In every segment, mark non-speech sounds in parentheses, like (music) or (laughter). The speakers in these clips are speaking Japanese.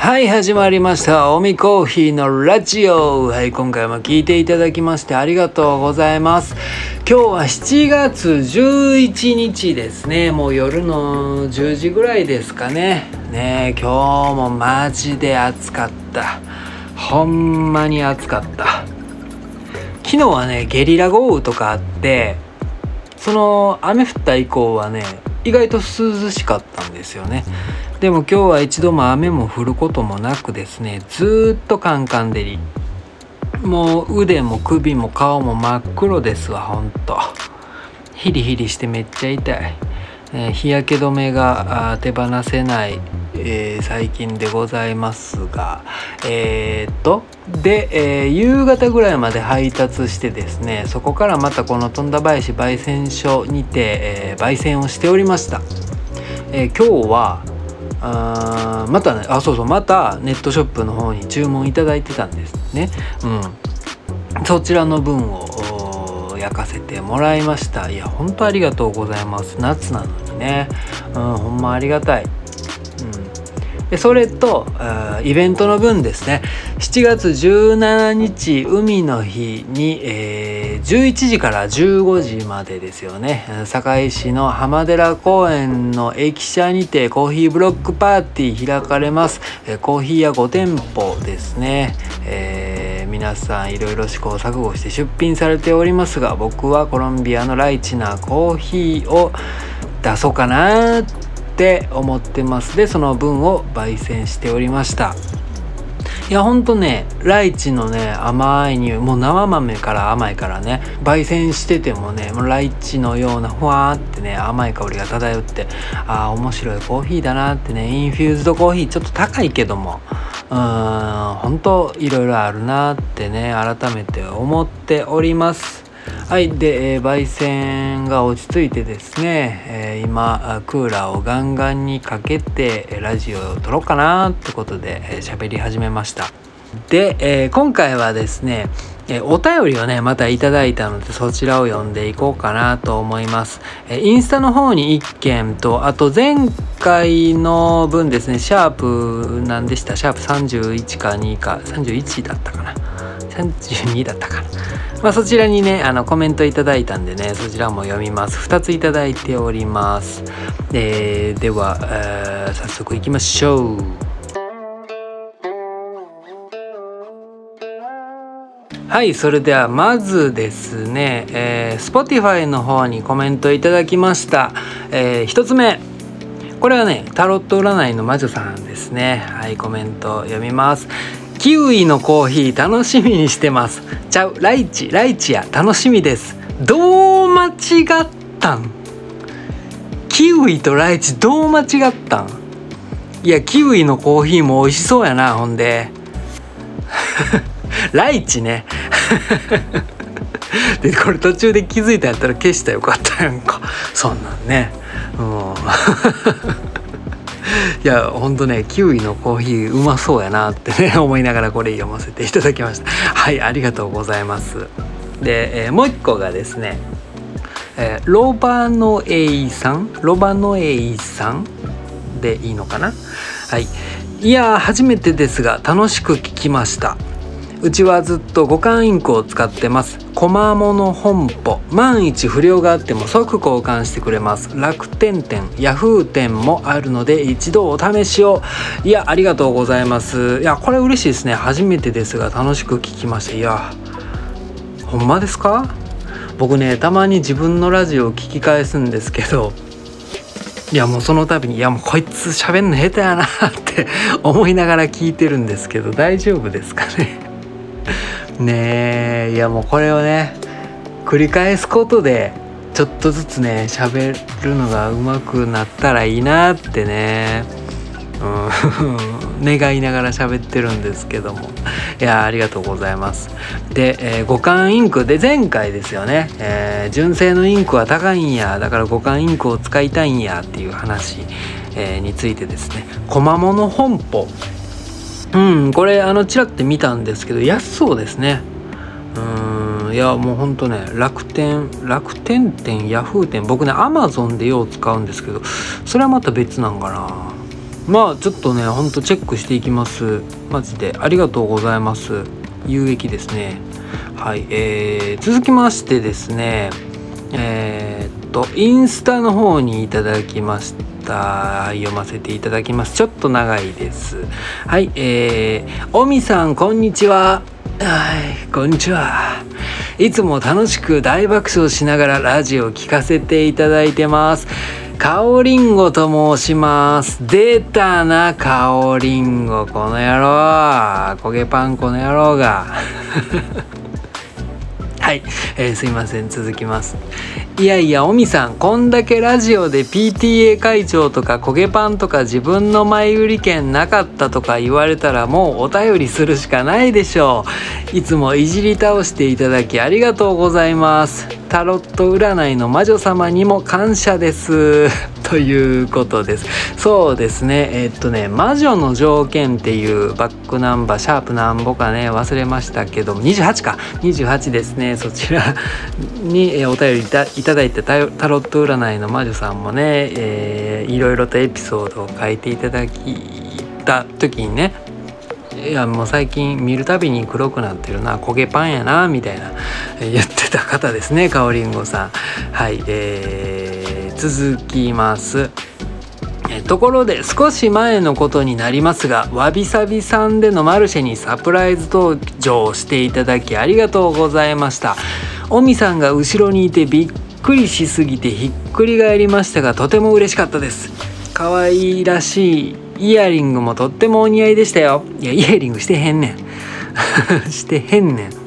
はい始まりました。おみコーヒーのラジオ。はい今回も聞いていただきましてありがとうございます。今日は7月11日ですね。もう夜の10時ぐらいですかね。ね今日もマジで暑かった。ほんまに暑かった。昨日はねゲリラ豪雨とかあってその雨降った以降はね意外と涼しかったんですよね。でも今日は一度も雨も降ることもなくですねずっとカンカン照り。もう腕も首も顔も真っ黒ですわほんと。ヒリヒリしてめっちゃ痛い、えー、日焼け止めが手放せないえー、最近でございますが。えー、っとで、えー、夕方ぐらいまで配達してですねそこからまたこの富田林焙煎所にて、え焙煎をしておりました、え今日はあまたねあそうそうまたネットショップの方に注文いただいてたんですね。うん。そちらの分を焼かせてもらいました。いや本当ありがとうございます。夏なのにね。うんほんまありがたい。でそれとイベントの分ですね。7月17日海の日に、えー、11時から15時までですよね。堺市の浜寺公園の駅舎にてコーヒーブロックパーティー開かれます、えー、コーヒー屋5店舗ですね、えー、皆さんいろいろ試行錯誤して出品されておりますが僕はコロンビアのライチなコーヒーを出そうかなって思ってますでその分を焙煎しておりましたいやほんとねライチのね甘い匂いもう生豆から甘いからね焙煎しててもねもうライチのようなふわーってね甘い香りが漂ってああ面白いコーヒーだなってねインフューズドコーヒーちょっと高いけどもうーん本当いろいろあるなってね改めて思っております。はいで、えー、焙煎が落ち着いてですね、えー、今クーラーをガンガンにかけてラジオを撮ろうかなってことで喋、えー、り始めました。で、えー、今回はですねえお便りをねまたいただいたのでそちらを読んでいこうかなと思います。えインスタの方に1件とあと前回の分ですねシャープ何でした。シャープ31か2か31だったかな。32だったかな。まあ、そちらにねあのコメントいただいたんでねそちらも読みます。2ついただいております、えー、では、えー、早速いきましょう。はいそれではまずですね、えー、Spotify の方にコメントいただきました、えー、1つ目。これはねタロット占いの魔女さんですね。はいコメント読みます。キウイのコーヒー楽しみにしてます。ちゃうライチライチや楽しみです。どう間違ったん？キウイとライチどう間違ったん？いやキウイのコーヒーも美味しそうやなほんで。(laughs) ライチね。(laughs) でこれ途中で気づいたんやったら消したらよかったやんか。そんなんね。うん。(laughs) (laughs) いやほんとねキウイのコーヒーうまそうやなってね (laughs) 思いながらこれ読ませていただきました。(laughs) はいありがとうございます。で、えー、もう一個がですね、えー、ロバノエイさんロバノエイさんでいいのかな？はい。いや初めてですが楽しく聞きました。うちはずっと五感インクを使ってます。コマモの本舗。万一不良があっても即交換してくれます。楽天店ヤフー店もあるので一度お試しを。いやありがとうございます。いやこれ嬉しいですね。初めてですが楽しく聞きました。いやほんまですか？僕ねたまに自分のラジオを聞き返すんですけどいやもうその度にいやもうこいつ喋んの下手やなって思いながら聞いてるんですけど大丈夫ですかね？(laughs) ねえいやもうこれをね繰り返すことでちょっとずつね喋るのが上手くなったらいいなってね、うん、(laughs) 願いながら喋ってるんですけども。いやありがとうございます。で、えー、五感インクで前回ですよね、えー、純正のインクは高いんや。だから五感インクを使いたいんやっていう話、えー、についてですね「小間物本舗」うんこれあのちらって見たんですけど安そうですね。うんいやもうほんとね楽天楽天店ヤフー店僕ねアマゾンでよう使うんですけどそれはまた別なんかな。まあちょっとねほんとチェックしていきます。マジで。ありがとうございます。有益ですね。はい、えー、続きましてですねえー、っとインスタの方にいただきました読ませていただきます。ちょっと長いです。はいえー、おみさんこんにちは。はいこんにちは。いつも楽しく大爆笑しながらラジオを聞かせていただいてます。かおりんごと申します。出たなかおりんごこの野郎。焦げパンこの野郎が。はい、えー、すいません続きます。いやいやおみさんこんだけラジオで PTA 会長とか焦げパンとか自分の前売り券なかったとか言われたらもうお便りするしかないでしょう。いつもいじり倒していただきありがとうございます。タロット占いの魔女様にも感謝です。ということです。そうですね。え、っとね魔女の条件っていうバックナンバーシャープなんぼかね忘れましたけども28か。28ですね。そちら (laughs) に、お便りいただいたタロット占いの魔女さんもね、えー、いろいろとエピソードを書いていただきた時にねいやもう最近見るたびに黒くなってるな焦げパンやなみたいな言ってた方ですねかおりんごさん。はいえー、続きます。ところで少し前のことになりますがわびさびさんでのマルシェにサプライズ登場していただきありがとうございました。おみさんが後ろにいてびっくりしすぎてひっくり返りましたがとても嬉しかったです。可愛らしいイヤリングもとってもお似合いでしたよ。いやイヤリングしてへんねん。(laughs) してへんねん。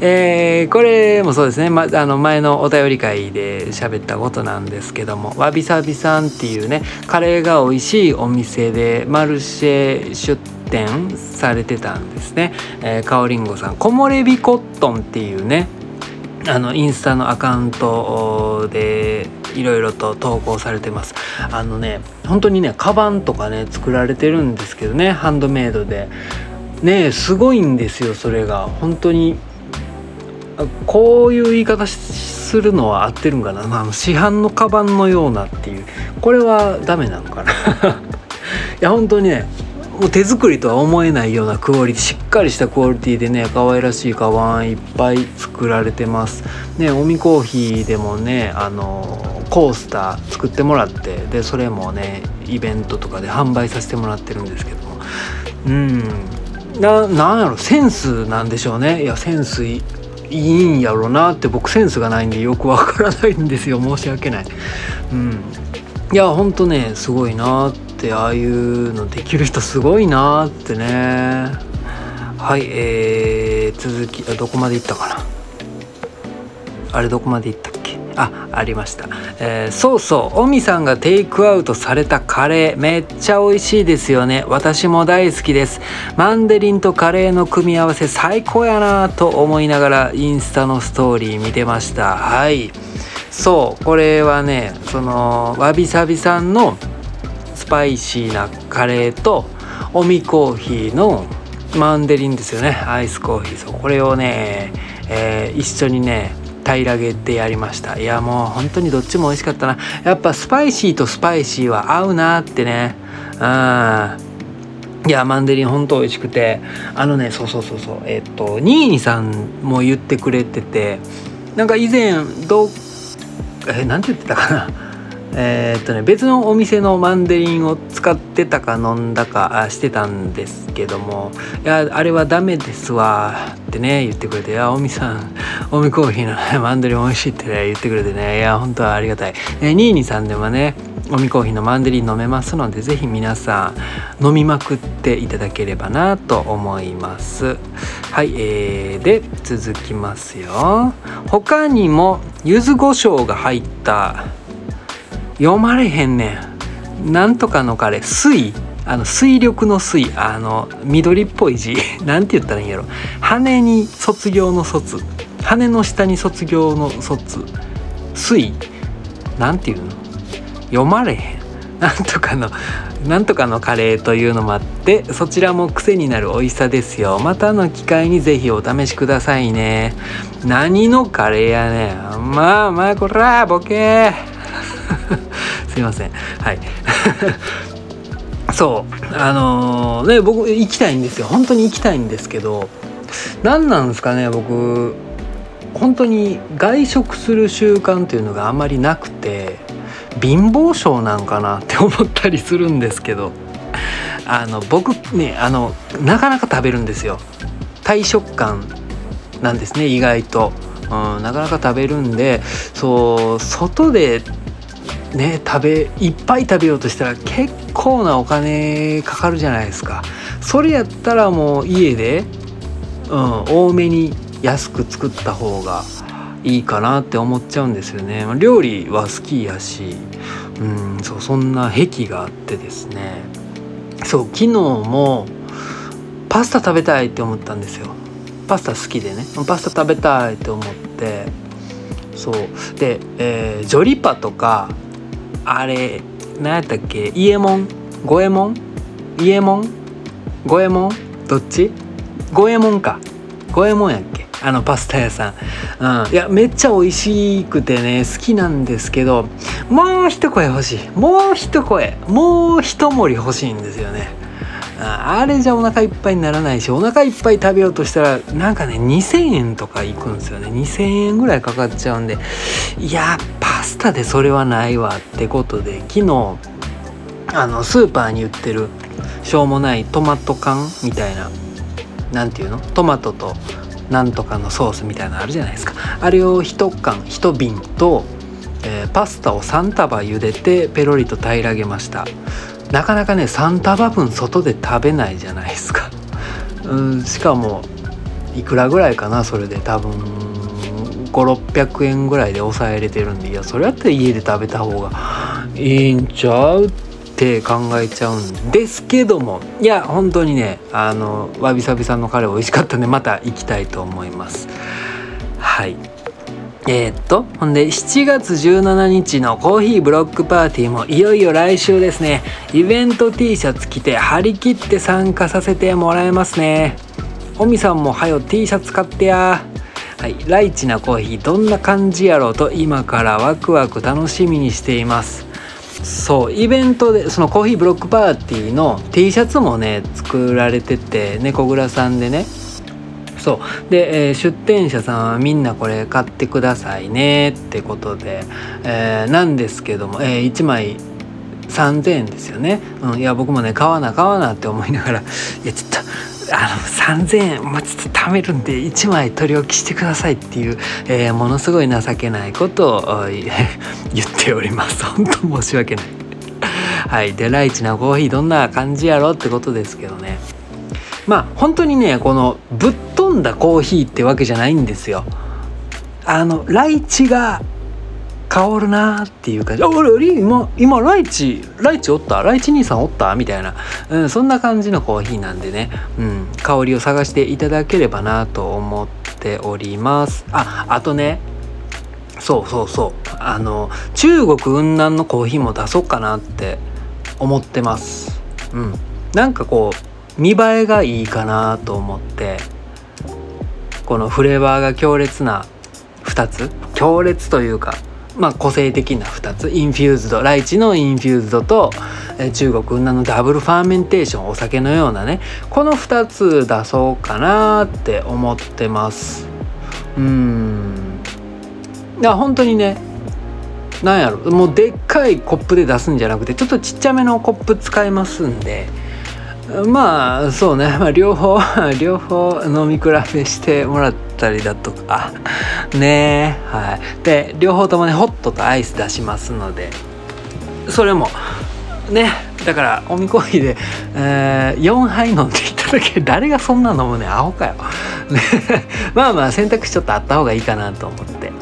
えー、これもそうですね、ま、あの前のお便り会で喋ったことなんですけどもわびさびさんっていうねカレーが美味しいお店でマルシェ出店されてたんですね、えー、かおりんごさん。木漏れ日コットンっていうねあのインスタのアカウントでいろいろと投稿されてます。あのね本当にねカバンとかね作られてるんですけどねハンドメイドで。ねすごいんですよそれが。本当にこういう言い方するのは合ってるんかな、まあ、市販のカバンのようなっていう。これはダメなのかな。(laughs) いや本当にねもう手作りとは思えないようなクオリティしっかりしたクオリティでね可愛らしいカバンいっぱい作られてます。ねおみコーヒーでもねあのコースター作ってもらってでそれもねイベントとかで販売させてもらってるんですけども。うん。ななんやろセンスなんでしょうね。いやセンスいいんやろなって僕センスがないんでよくわからないんですよ。(laughs) 申し訳ない。うん。いやほんとねすごいなってああいうのできる人すごいなってね。はいえー、続きあどこまでいったかな。あれどこまでいった？あありました、えー、そうそうオミさんがテイクアウトされたカレーめっちゃ美味しいですよね。私も大好きです。マンデリンとカレーの組み合わせ最高やなと思いながらインスタのストーリー見てました。はい。そうこれはねそのわびさびさんのスパイシーなカレーとオミコーヒーのマンデリンですよね。アイスコーヒー。そうこれをね、えー、一緒にね平らげてやりました。いやもう本当にどっちも美味しかったな。やっぱスパイシーとスパイシーは合うなってね。うん。いやマンデリン本当美味しくて。あのねそうそうそうそう。えっ、とニーニさんも言ってくれてて。なんか以前どうえなんて言ってたかな。えー、っとね別のお店のマンデリンを使ってたか飲んだかしてたんですけども「いやあれはダメですわ」ってね言ってくれて「いやおみさんおみコーヒーの (laughs) マンデリン美味しい」って、ね、言ってくれてねいや本当はありがたい。えニーニさんでもねおみコーヒーのマンデリン飲めますので是非皆さん飲みまくっていただければなと思いますはい、えー、で続きますよ他にも柚子胡椒が入った読まれへんねん。なんとかの彼水。あの水力の水。あの緑っぽい字。(laughs) なんて言ったらいいんやろ。羽に卒業の卒。羽の下に卒業の卒。水。なんていうの？読まれへん。なんとかのなんとかのカレーというのもあってそちらも癖になる美味しさですよ。またの機会にぜひお試しくださいね。何のカレーやねん。まあまあこらボケ。すいません。はい。(laughs) そう。あのー、ね僕行きたいんですよ。本当に行きたいんですけど何なんですかね僕。本当に外食する習慣というのがあまりなくて貧乏症なんかなって思ったりするんですけどあの僕ねあのなかなか食べるんですよ。大食感なんですね意外と、うん、なかなか食べるんでそう外でね食べいっぱい食べようとしたら結構なお金かかるじゃないですか。それやったらもう家で、うん、多めに安く作った方がいいかなって思っちゃうんですよね。料理は好きやし、うん、そうそんな癖があってですね。そう昨日もパスタ食べたいって思ったんですよ。パスタ好きでね。パスタ食べたいって思って。そう。で、えー、ジョリパとかあれ何やったっけ？伊右衛門五右衛門伊右衛門五右衛門どっち？五右衛門か。五右衛門やっけ？あのパスタ屋さん、うん、いやめっちゃ美味しくてね好きなんですけどもう一声欲しい。もう一声。もう一盛り欲しいんですよね。あれじゃお腹いっぱいにならないしお腹いっぱい食べようとしたらなんかね2,000円とかいくんですよね。2,000円ぐらいかかっちゃうんでいやパスタでそれはないわってことで昨日あのスーパーに売ってるしょうもないトマト缶みたいな何ていうの？トマトとなんとかのソースみたいなのあるじゃないですか。あれを1缶1瓶と、えー、パスタを3束茹でてペロリと平らげました。なかなかね3束分外で食べないじゃないですか。(laughs) うんしかもいくらぐらいかなそれで。多分5600円ぐらいで抑えれてるんで。いやそれやったら家で食べた方がいいんちゃうって考えちゃうんですけども。いや本当にねあのわびさびさんのカレー美味しかったんでまた行きたいと思います。はい。えー、っとほんで7月17日のコーヒーブロックパーティーもいよいよ来週ですね。イベント T シャツ着て張り切って参加させてもらえますね。おみさんもはよ T シャツ買ってや。はいライチなコーヒーどんな感じやろうと今からワクワク楽しみにしています。そうイベントでそのコーヒーブロックパーティーの T シャツもね作られてて猫蔵さんでねそう。で、えー、出店者さんはみんなこれ買ってくださいねってことで、えー、なんですけども、えー、1枚3,000円ですよね、うん、いや僕もね買わな買わなって思いながら (laughs) いやちょっとあの3,000円もうちょっと貯めるんで1枚取り置きしてくださいっていう、えー、ものすごい情けないことを (laughs) 言っております。本当申し訳ない。(laughs) はい。でライチなコーヒーどんな感じやろってことですけどね。まあ本当にねこのぶっだコーヒーってわけじゃないんですよ。あのライチが香るなっていう感じ「あ俺今今ライチライチおった？ライチ兄さんおった?」みたいな、うん、そんな感じのコーヒーなんでね、うん、香りを探していただければなと思っております。ああとねそうそうそう。あの中国雲南のコーヒーも出そうかなって思ってます。うん。なんかこう見栄えがいいかなと思って。このフレーバーが強烈な2つ？強烈というかまあ、個性的な2つ？ infused。ライチの infused と、え中国雲南の double fermentation お酒のようなね。この2つ出そうかなって思ってます。うん。いや本当にねなんやろ。もうでっかいコップで出すんじゃなくてちょっとちっちゃめのコップ使いますんでまあそうね、(laughs) まあ、両方 (laughs) 両方飲み比べしてもらったりだとか。(laughs) ね。はい。で両方ともねホットとアイス出しますので。それもね。だからおみコーヒーで、えー、4杯飲んでいただけ誰がそんな飲むねアホかよ。まあまあ選択肢ちょっとあった方がいいかなと思って。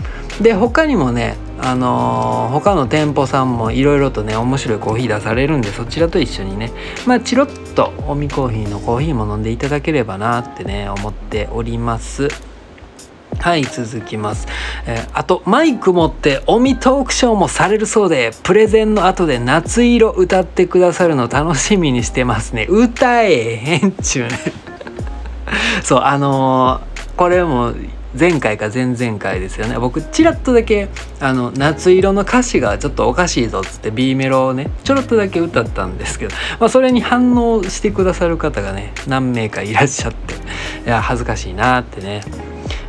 で他にもねあのー、他の店舗さんもいろいろとね面白いコーヒー出されるんでそちらと一緒にねまあチロッとおみコーヒーのコーヒーも飲んでいただければなってね思っております。はい続きます、えー、あとマイク持っておみトークショーもされるそうでプレゼンの後で夏色歌ってくださるの楽しみにしてますね。歌えへんちゅうね。(laughs) そうあのー、これも前回か前々回ですよね。僕ちらっとだけあの夏色の歌詞がちょっとおかしいぞっつって B メロをねちょろっとだけ歌ったんですけど、まあ、それに反応してくださる方がね何名かいらっしゃっていや恥ずかしいなってね。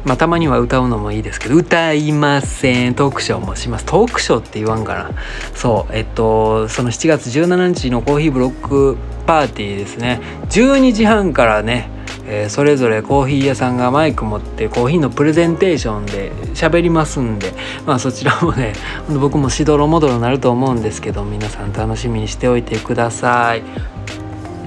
まあ、たまには歌うのもいいですけど歌いません。トークショーもします。トークショーって言わんかな。そうえっとその7月17日のコーヒーブロックパーティーですね。12時半からねえー、それぞれコーヒー屋さんがマイク持ってコーヒーのプレゼンテーションで喋りますんで、まあ、そちらもね (laughs) 僕もしどろもどろになると思うんですけど皆さん楽しみにしておいてください。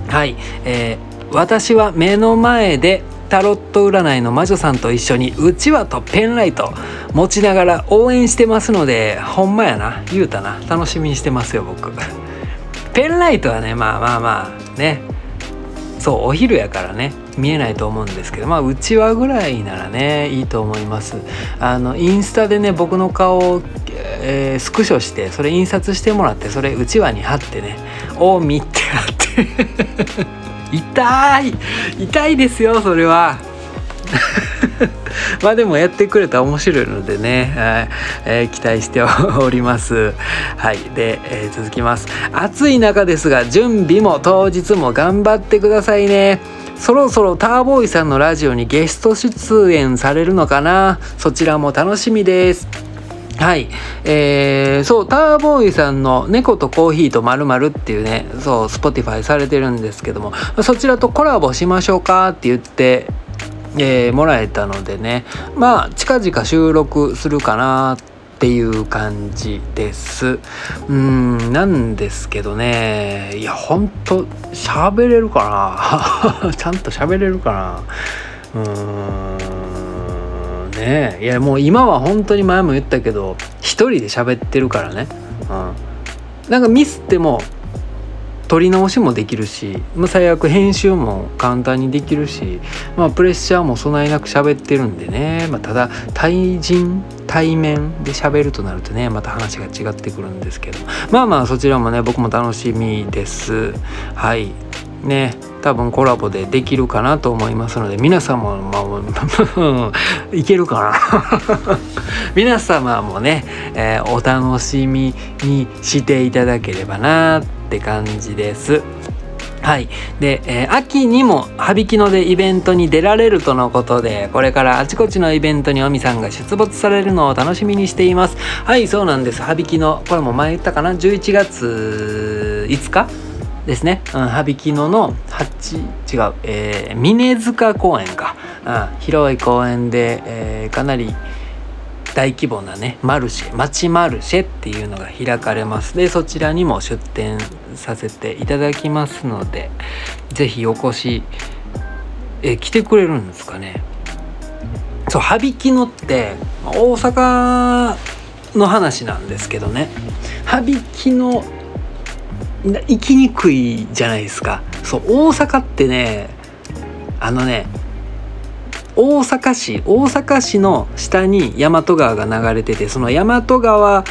はい、えー、私は目の前でタロット占いの魔女さんと一緒にうちわとペンライト持ちながら応援してますのでほんまやな言うたな。楽しみにしてますよ僕。ペンライトはねまあまあまあね。そうお昼やからね見えないと思うんですけどまあうちわぐらいならねいいと思います。あのインスタでね僕の顔を、えー、スクショしてそれ印刷してもらってそれうちわに貼ってね「おみ」って貼って。(laughs) 痛い痛いですよそれは。(laughs) まあでもやってくれたら面白いのでね、はい。えー、期待しております。はい。で、えー、続きます。暑い中ですが準備も当日も頑張ってくださいね。そろそろターボーイさんのラジオにゲスト出演されるのかな？そちらも楽しみです。はい。えー、そう、ターボーイさんの猫とコーヒーとまるっていうね、そう、 Spotify されてるんですけども、そちらとコラボしましょうかって言って、えー、もらえたのでね、まあ、近々収録するかなっていう感じです。うん、なんですけどね、いや、ほんと、喋れるかな (laughs) ちゃんと喋れるかなうーん。ねいやもう今は本当に前も言ったけど一人で喋ってるからね、うん、なんかミスっても撮り直しもできるし、まあ、最悪編集も簡単にできるし、まあ、プレッシャーも備えなく喋ってるんでね、まあ、ただ対人対面で喋るとなるとねまた話が違ってくるんですけど。まあまあそちらもね僕も楽しみです。はい。ね。多分コラボでできるかなと思いますので皆様も、まあ、(laughs) いけるかな。(laughs) 皆様もね、えー、お楽しみにしていただければな。ってって感じです。はい。で、えー、秋にも、羽引きのでイベントに出られるとのことで、これからあちこちのイベントにおみさんが出没されるのを楽しみにしています。はい、そうなんです。羽引きの、これも前言ったかな ?11 月5日ですね、うん、羽曳野の8違う、えー、峰塚公園か、うん、広い公園で、えー、かなり大規模なねマルシェ町マルシェっていうのが開かれますでそちらにも出店させていただきますので是非お越しえ来てくれるんですかね。そう羽曳野って大阪の話なんですけどね。羽曳野行きにくいじゃないですか。そう大阪ってねあのね大阪市大阪市の下に大和川が流れててその大和川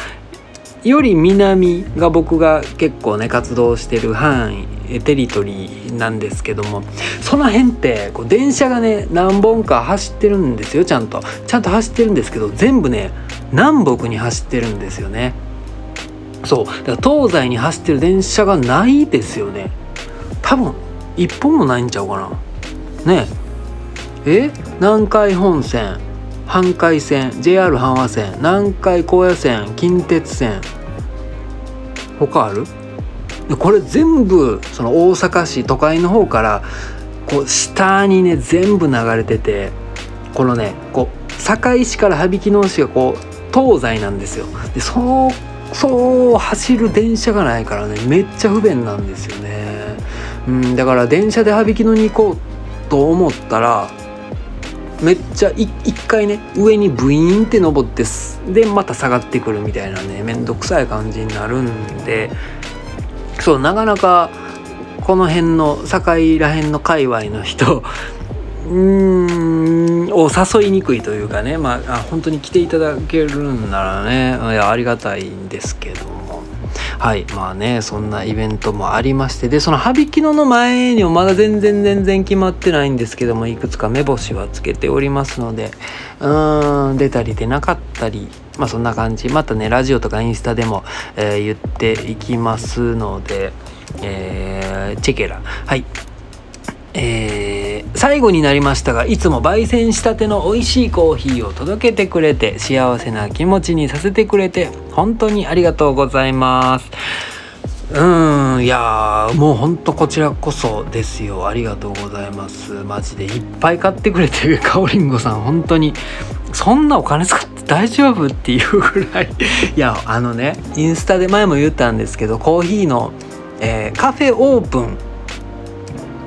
より南が僕が結構ね活動してる範囲テリトリーなんですけどもその辺ってこう電車がね何本か走ってるんですよちゃんと。ちゃんと走ってるんですけど全部ね南北に走ってるんですよね。そう。だから東西に走ってる電車がないですよね。多分一本もないんちゃうかな。ね。え？南海本線。阪海線 JR 阪和線南海高野線近鉄線。他ある？これ全部その大阪市都会の方からこう下にね全部流れててこのねこう堺市から羽曳野市がこう東西なんですよ。でそうそう走る電車がないからねめっちゃ不便なんですよね、うん、だから電車で羽曳野に行こうと思ったらめっちゃ一回ね上にブイーンって登ってでまた下がってくるみたいなねめんどくさい感じになるんでそうなかなかこの辺の境ら辺の界隈の人 (laughs) うーんを誘いにくいというかねまあ本当に来ていただけるんならねありがたいんですけども。はい。まあねそんなイベントもありまして。でその羽曳野の前にもまだ全然全然決まってないんですけどもいくつか目星はつけておりますので。うーん出たり出なかったり。まあそんな感じ。またねラジオとかインスタでも、えー、言っていきますので、えー、チェケラ。はい。えー、最後になりましたがいつも焙煎したての美味しいコーヒーを届けてくれて幸せな気持ちにさせてくれて本当にありがとうございます。うんいやもうほんとこちらこそですよ。ありがとうございます。マジでいっぱい買ってくれてるかおりんごさん本当にそんなお金使って大丈夫っていうぐらい。いやあのねインスタで前も言ったんですけどコーヒーの、えー、カフェオープン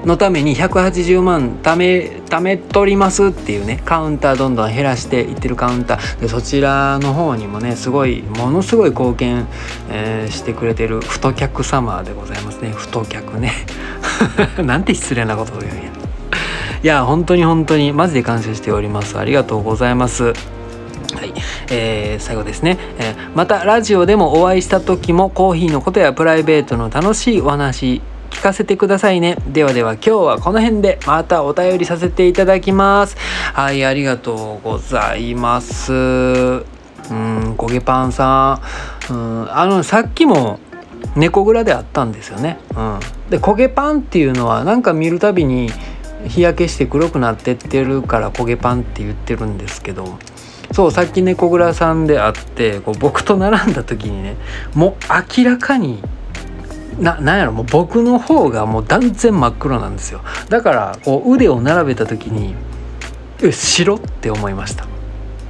のために180万貯め貯めとりますっていうねカウンターどんどん減らしていってるカウンター。でそちらの方にもねすごいものすごい貢献、えー、してくれてる太客様でございますね。太客ね。(laughs) なんて失礼なことを言うんや。いや本当に本当にマジで感謝しております。ありがとうございます。はい、えー、最後ですね、えー、またラジオでもお会いした時もコーヒーのことやプライベートの楽しいお話聞かせてくださいね。ではでは今日はこの辺でまたお便りさせていただきます。はい、ありがとうございます。うん、焦げパンさん。うん、あの、さっきも猫蔵であったんですよね。うん。で、焦げパンっていうのはなんか見るたびに日焼けして黒くなってってるから焦げパンって言ってるんですけど、そうさっき猫蔵さんで会ってこう僕と並んだ時にねもう明らかにななんやろもう僕の方がもう断然真っ黒なんですよ。だからこう腕を並べた時にえ白って思いました。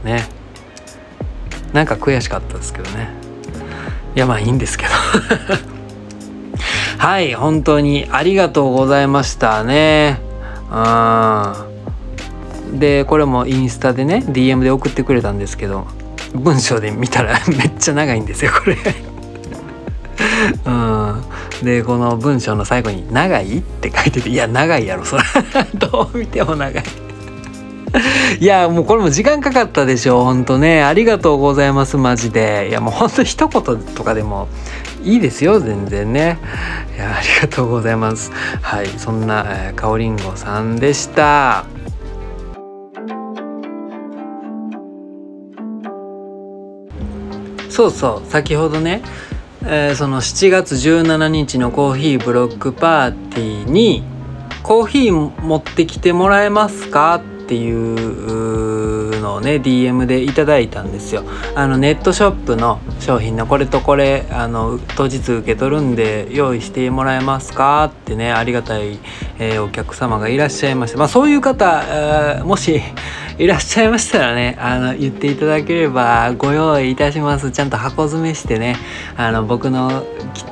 ね。なんか悔しかったですけどね。いやまあいいんですけど。(laughs) はい本当にありがとうございましたね。うんでこれもインスタでね DM で送ってくれたんですけど文章で見たらめっちゃ長いんですよこれ。(laughs) うん。でこの文章の最後に「長い?」って書いてていや長いやろそら (laughs) どう見ても長い。いやもうこれも時間かかったでしょほんとね。ありがとうございますマジで。いやもうほんと一言とかでもいいですよ全然ね。いやありがとうございます。はいそんな、えー、かおりんごさんでした。そうそう先ほどねえー、その7月17日のコーヒーブロックパーティーにコーヒー持ってきてもらえますかっていうのをね DM でいただいたんですよ。あのネットショップの商品のこれとこれあの当日受け取るんで用意してもらえますかってねありがたい、えー、お客様がいらっしゃいましてまあそういう方、えー、もしいらっしゃいましたらねあの言っていただければご用意いたします。ちゃんと箱詰めしてねあの僕の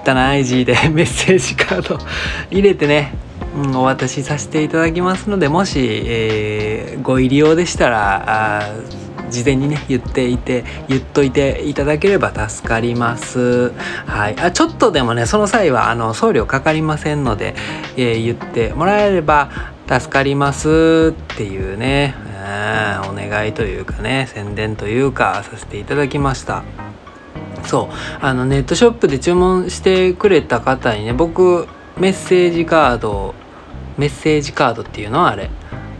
汚い字で (laughs) メッセージカード入れてねうん、お渡しさせていただきますのでもし、えー、ご入り用でしたらあ事前にね言っていて言っといていただければ助かります。はい。あちょっとでもねその際はあの送料かかりませんので、えー、言ってもらえれば助かりますっていうね。お願いというかね宣伝というかさせていただきました。そう。あのネットショップで注文してくれた方にね僕メッセージカードメッセージカードっていうの？はあれ。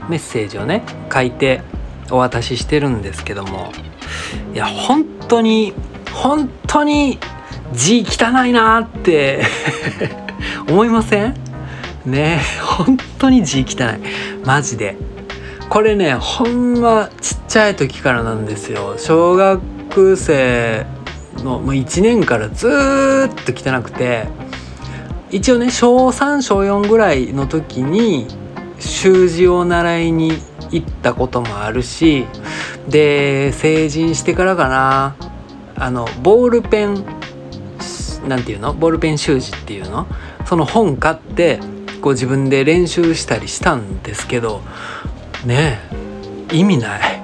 メッセージをね書いてお渡ししてるんですけども。いや本当に本当に字汚いなって (laughs) 思いません？ね本当に字汚い。マジで。これねほんまちっちゃい時からなんですよ。小学生のもう1年からずっと汚くて。一応ね小3小4ぐらいの時に習字を習いに行ったこともあるしで成人してからかな。あのボールペンなんていうの？ボールペン習字っていうの？その本買ってこう自分で練習したりしたんですけどね意味ない。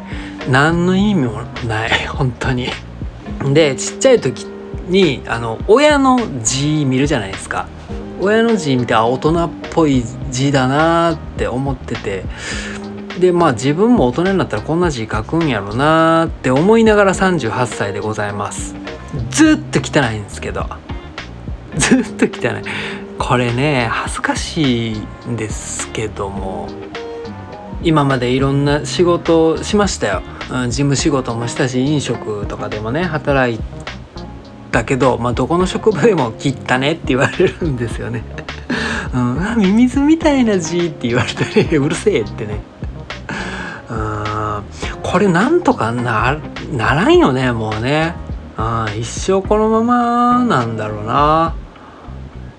何の意味もない。本当に。でちっちゃい時にあの親の字見るじゃないですか。親の字見てあ大人っぽい字だなって思ってて。でまあ自分も大人になったらこんな字書くんやろなって思いながら38歳でございます。ずっと汚いんですけど。ずっと汚い。これね恥ずかしいんですけども。今までいろんな仕事をしましたよ、うん、事務仕事もしたし飲食とかでもね働いたけど、まあ、どこの職場でも「切ったね」って言われるんですよね。(laughs) うん、ミミズみたいな字って言われたり (laughs) うるせえってね。うんこれなんとかなならんよねもうね。あ一生このままなんだろうな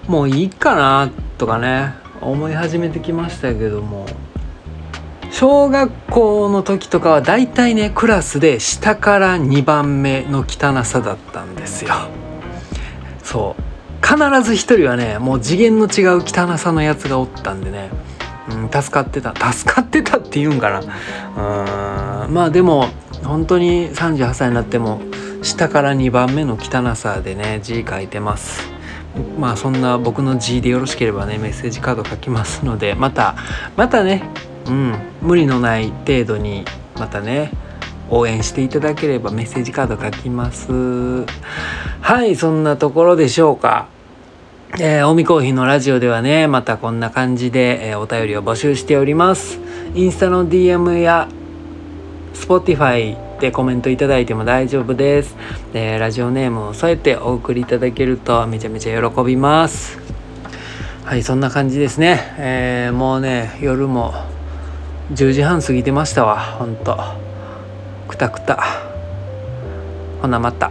もういいかなとかね思い始めてきましたけども小学校の時とかは大体ねクラスで下から2番目の汚さだったんですよ。そう。必ず一人はねもう次元の違う汚さのやつがおったんでね、うん、助かってた。助かってたって言うんかな。うんまあでも本当に38歳になっても下から2番目の汚さでね字書いてます。まあそんな僕の字でよろしければねメッセージカード書きますのでまたまたねうん。無理のない程度にまたね応援していただければメッセージカード書きます。はいそんなところでしょうか。えー、近江コーヒーのラジオではねまたこんな感じで、えー、お便りを募集しております。インスタの DM や Spotify でコメントいただいても大丈夫です、えー、ラジオネームを添えてお送りいただけるとめちゃめちゃ喜びます。はいそんな感じですね、えー、もうね夜も10時半過ぎてましたわほんと。くたくた。ほなまた。